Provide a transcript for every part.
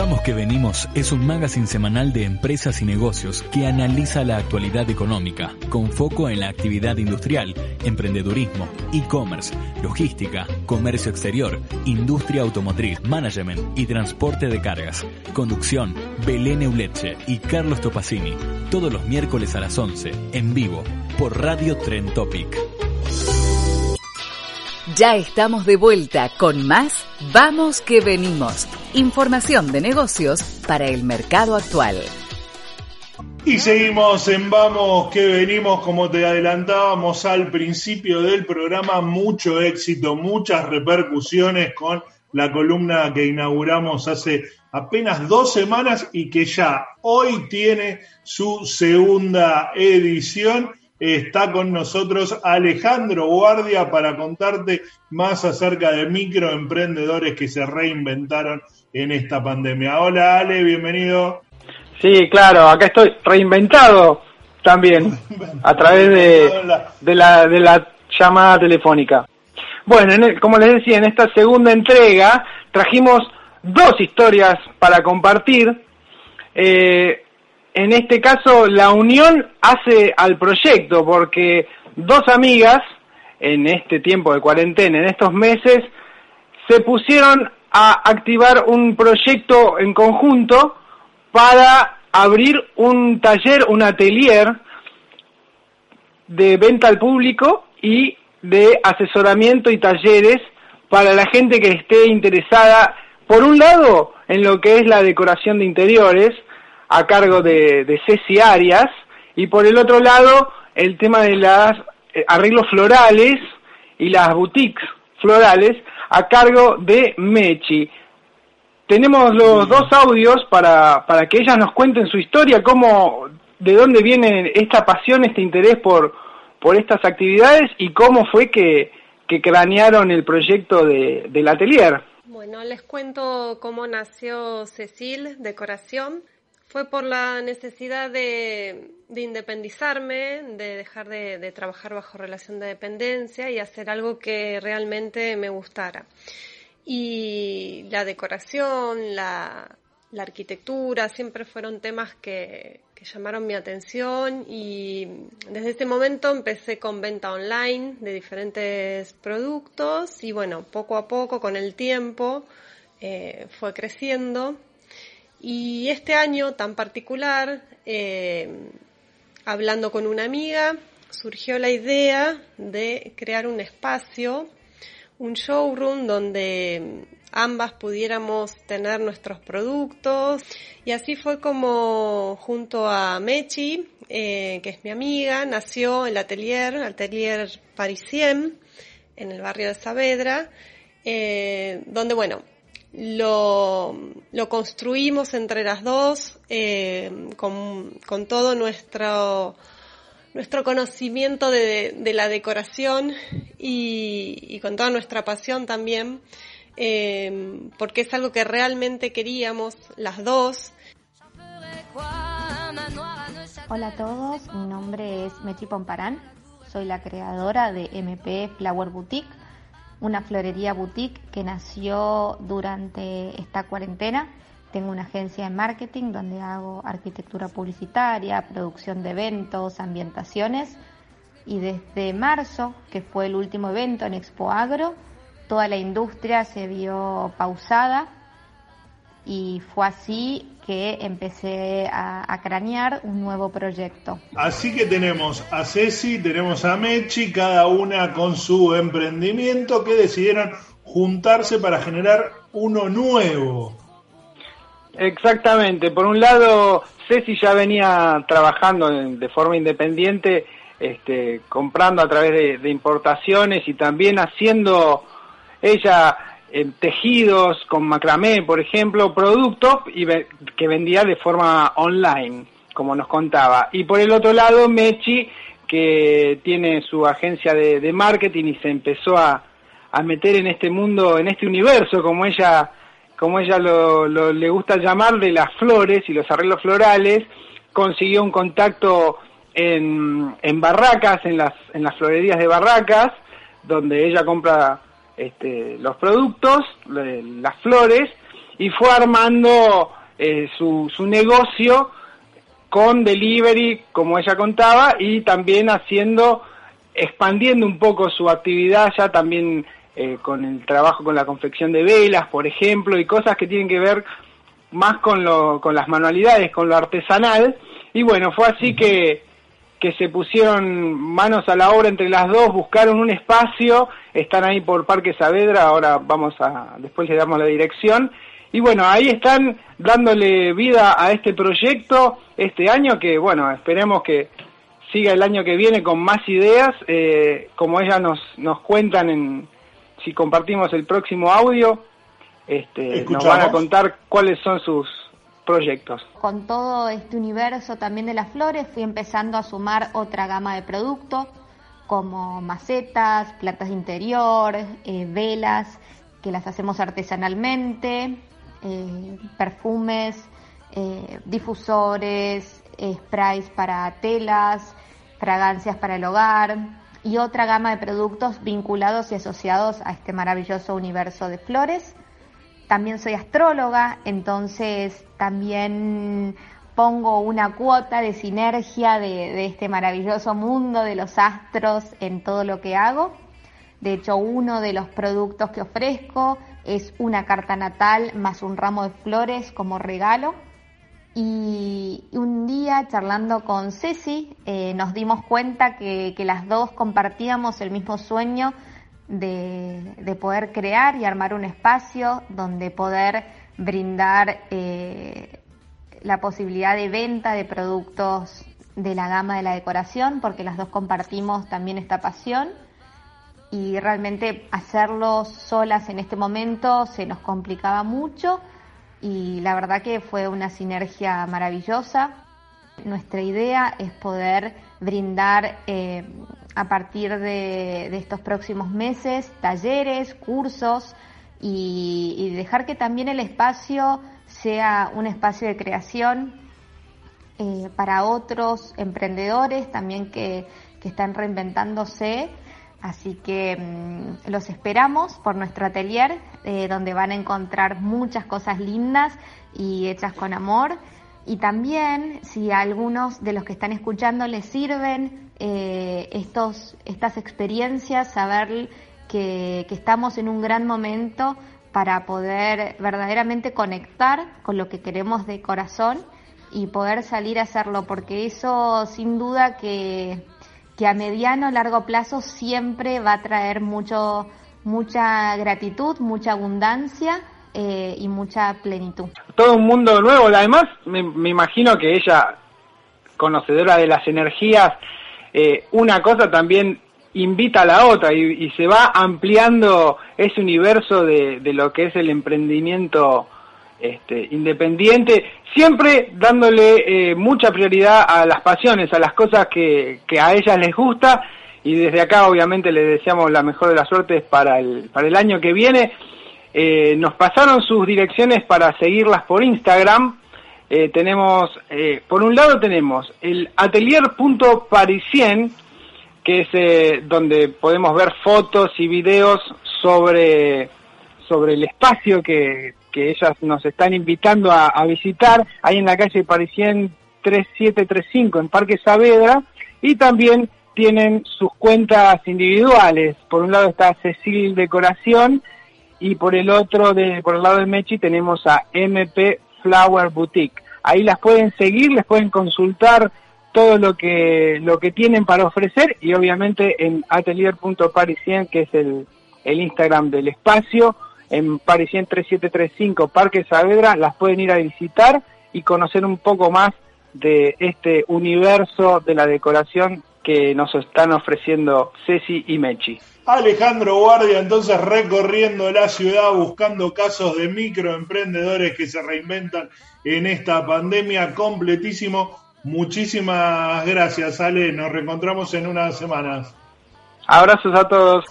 Vamos que venimos es un magazine semanal de empresas y negocios que analiza la actualidad económica con foco en la actividad industrial, emprendedurismo, e-commerce, logística, comercio exterior, industria automotriz, management y transporte de cargas. Conducción, Belén Euleche y Carlos Topacini. Todos los miércoles a las 11, en vivo, por Radio Tren Topic. Ya estamos de vuelta con más Vamos que venimos. Información de negocios para el mercado actual. Y seguimos en Vamos que venimos, como te adelantábamos al principio del programa, mucho éxito, muchas repercusiones con la columna que inauguramos hace apenas dos semanas y que ya hoy tiene su segunda edición Está con nosotros Alejandro Guardia para contarte más acerca de microemprendedores que se reinventaron en esta pandemia. Hola Ale, bienvenido. Sí, claro, acá estoy reinventado también a través de, de, la, de la llamada telefónica. Bueno, como les decía, en esta segunda entrega trajimos dos historias para compartir. Eh, en este caso la unión hace al proyecto, porque dos amigas en este tiempo de cuarentena, en estos meses, se pusieron a activar un proyecto en conjunto para abrir un taller, un atelier de venta al público y de asesoramiento y talleres para la gente que esté interesada, por un lado, en lo que es la decoración de interiores, a cargo de, Ceci Arias, y por el otro lado el tema de los eh, arreglos florales y las boutiques florales a cargo de Mechi. Tenemos los dos audios para, para que ellas nos cuenten su historia, cómo, de dónde viene esta pasión, este interés por, por estas actividades y cómo fue que, que cranearon el proyecto de, del atelier. Bueno, les cuento cómo nació Cecil Decoración. Fue por la necesidad de, independizarme, de dejar de, trabajar bajo relación de dependencia y hacer algo que realmente me gustara. Y la decoración, la, arquitectura, siempre fueron temas que, llamaron mi atención y desde ese momento empecé con venta online de diferentes productos y bueno, poco a poco con el tiempo eh, fue creciendo y este año tan particular, eh, hablando con una amiga, surgió la idea de crear un espacio, un showroom donde ambas pudiéramos tener nuestros productos. Y así fue como junto a Mechi, eh, que es mi amiga, nació el atelier, Atelier Parisien, en el barrio de Saavedra, eh, donde bueno, lo, lo construimos entre las dos eh, con, con, todo nuestro, nuestro conocimiento de, de la decoración y, y, con toda nuestra pasión también, eh, porque es algo que realmente queríamos las dos. Hola a todos, mi nombre es Mechi Pomparán, soy la creadora de MP Flower Boutique una florería boutique que nació durante esta cuarentena. Tengo una agencia de marketing donde hago arquitectura publicitaria, producción de eventos, ambientaciones. Y desde marzo, que fue el último evento en Expo Agro, toda la industria se vio pausada y fue así que empecé a, cranear un nuevo proyecto. Así que tenemos a Ceci, tenemos a Mechi, cada una con su emprendimiento que decidieron juntarse para generar uno nuevo. Exactamente, por un lado Ceci ya venía trabajando de forma independiente, este, comprando a través de importaciones y también haciendo ella tejidos con macramé, por ejemplo, productos y que vendía de forma online, como nos contaba. Y por el otro lado, Mechi, que tiene su agencia de, marketing y se empezó a, a, meter en este mundo, en este universo, como ella, como ella lo, le gusta llamar, de las flores y los arreglos florales, consiguió un contacto en, en Barracas, en las, en las florerías de Barracas, donde ella compra este, los productos, las flores, y fue armando eh, su, su negocio con delivery, como ella contaba, y también haciendo, expandiendo un poco su actividad ya también eh, con el trabajo con la confección de velas, por ejemplo, y cosas que tienen que ver más con, lo, con las manualidades, con lo artesanal. Y bueno, fue así que, que se pusieron manos a la obra entre las dos, buscaron un espacio, están ahí por Parque Saavedra, ahora vamos a, después le damos la dirección, y bueno, ahí están dándole vida a este proyecto este año que, bueno, esperemos que siga el año que viene con más ideas, eh, como ellas nos, nos cuentan en, si compartimos el próximo audio, este, nos van a contar cuáles son sus proyectos. Con todo este universo también de las flores fui empezando a sumar otra gama de productos como macetas, plantas de interior, eh, velas que las hacemos artesanalmente, eh, perfumes, eh, difusores, sprays para telas, fragancias para el hogar y otra gama de productos vinculados y asociados a este maravilloso universo de flores. También soy astróloga, entonces también pongo una cuota de sinergia de, este maravilloso mundo de los astros en todo lo que hago. De hecho, uno de los productos que ofrezco es una carta natal más un ramo de flores como regalo. Y un día charlando con Ceci eh, nos dimos cuenta que, las dos compartíamos el mismo sueño de, poder crear y armar un espacio donde poder brindar eh, la posibilidad de venta de productos de la gama de la decoración, porque las dos compartimos también esta pasión y realmente hacerlo solas en este momento se nos complicaba mucho y la verdad que fue una sinergia maravillosa. Nuestra idea es poder brindar eh, a partir de, estos próximos meses talleres, cursos y, dejar que también el espacio sea un espacio de creación eh, para otros emprendedores también que, que están reinventándose Así que mm, los esperamos por nuestro atelier, eh, donde van a encontrar muchas cosas lindas y hechas con amor. Y también, si a algunos de los que están escuchando les sirven eh, estos, estas experiencias, saber que, que estamos en un gran momento para poder verdaderamente conectar con lo que queremos de corazón y poder salir a hacerlo, porque eso sin duda que que a mediano o largo plazo siempre va a traer mucho, mucha gratitud, mucha abundancia eh, y mucha plenitud. Todo un mundo nuevo, además me, imagino que ella, conocedora de las energías, eh, una cosa también invita a la otra y, se va ampliando ese universo de, de, lo que es el emprendimiento este, independiente, siempre dándole eh, mucha prioridad a las pasiones, a las cosas que, a ellas les gusta y desde acá obviamente les deseamos la mejor de las suertes para el, para el año que viene. Eh, nos pasaron sus direcciones para seguirlas por Instagram. Eh, tenemos, por un lado tenemos el atelier.parisien, que es donde podemos ver fotos y videos sobre, sobre el espacio que, que ellas nos están invitando a, visitar, ahí en la calle Parisien 3735 en Parque Saavedra, y también tienen sus cuentas individuales. Por un lado está Cecil Decoración y por el otro, de, por el lado de Mechi, tenemos a MP Flower Boutique. Ahí las pueden seguir, les pueden consultar todo lo que, lo que tienen para ofrecer y obviamente en atelier.parisien, que es el, el Instagram del espacio, en Parisien 3735 Parque Saavedra, las pueden ir a visitar y conocer un poco más de este universo de la decoración que nos están ofreciendo Ceci y Mechi. Alejandro Guardia entonces recorriendo la ciudad buscando casos de microemprendedores que se reinventan en esta pandemia completísimo. Muchísimas gracias Ale, nos reencontramos en unas semanas. Abrazos a todos.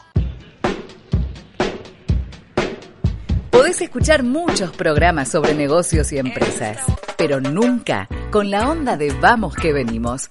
Podés escuchar muchos programas sobre negocios y empresas, pero nunca con la onda de Vamos que venimos.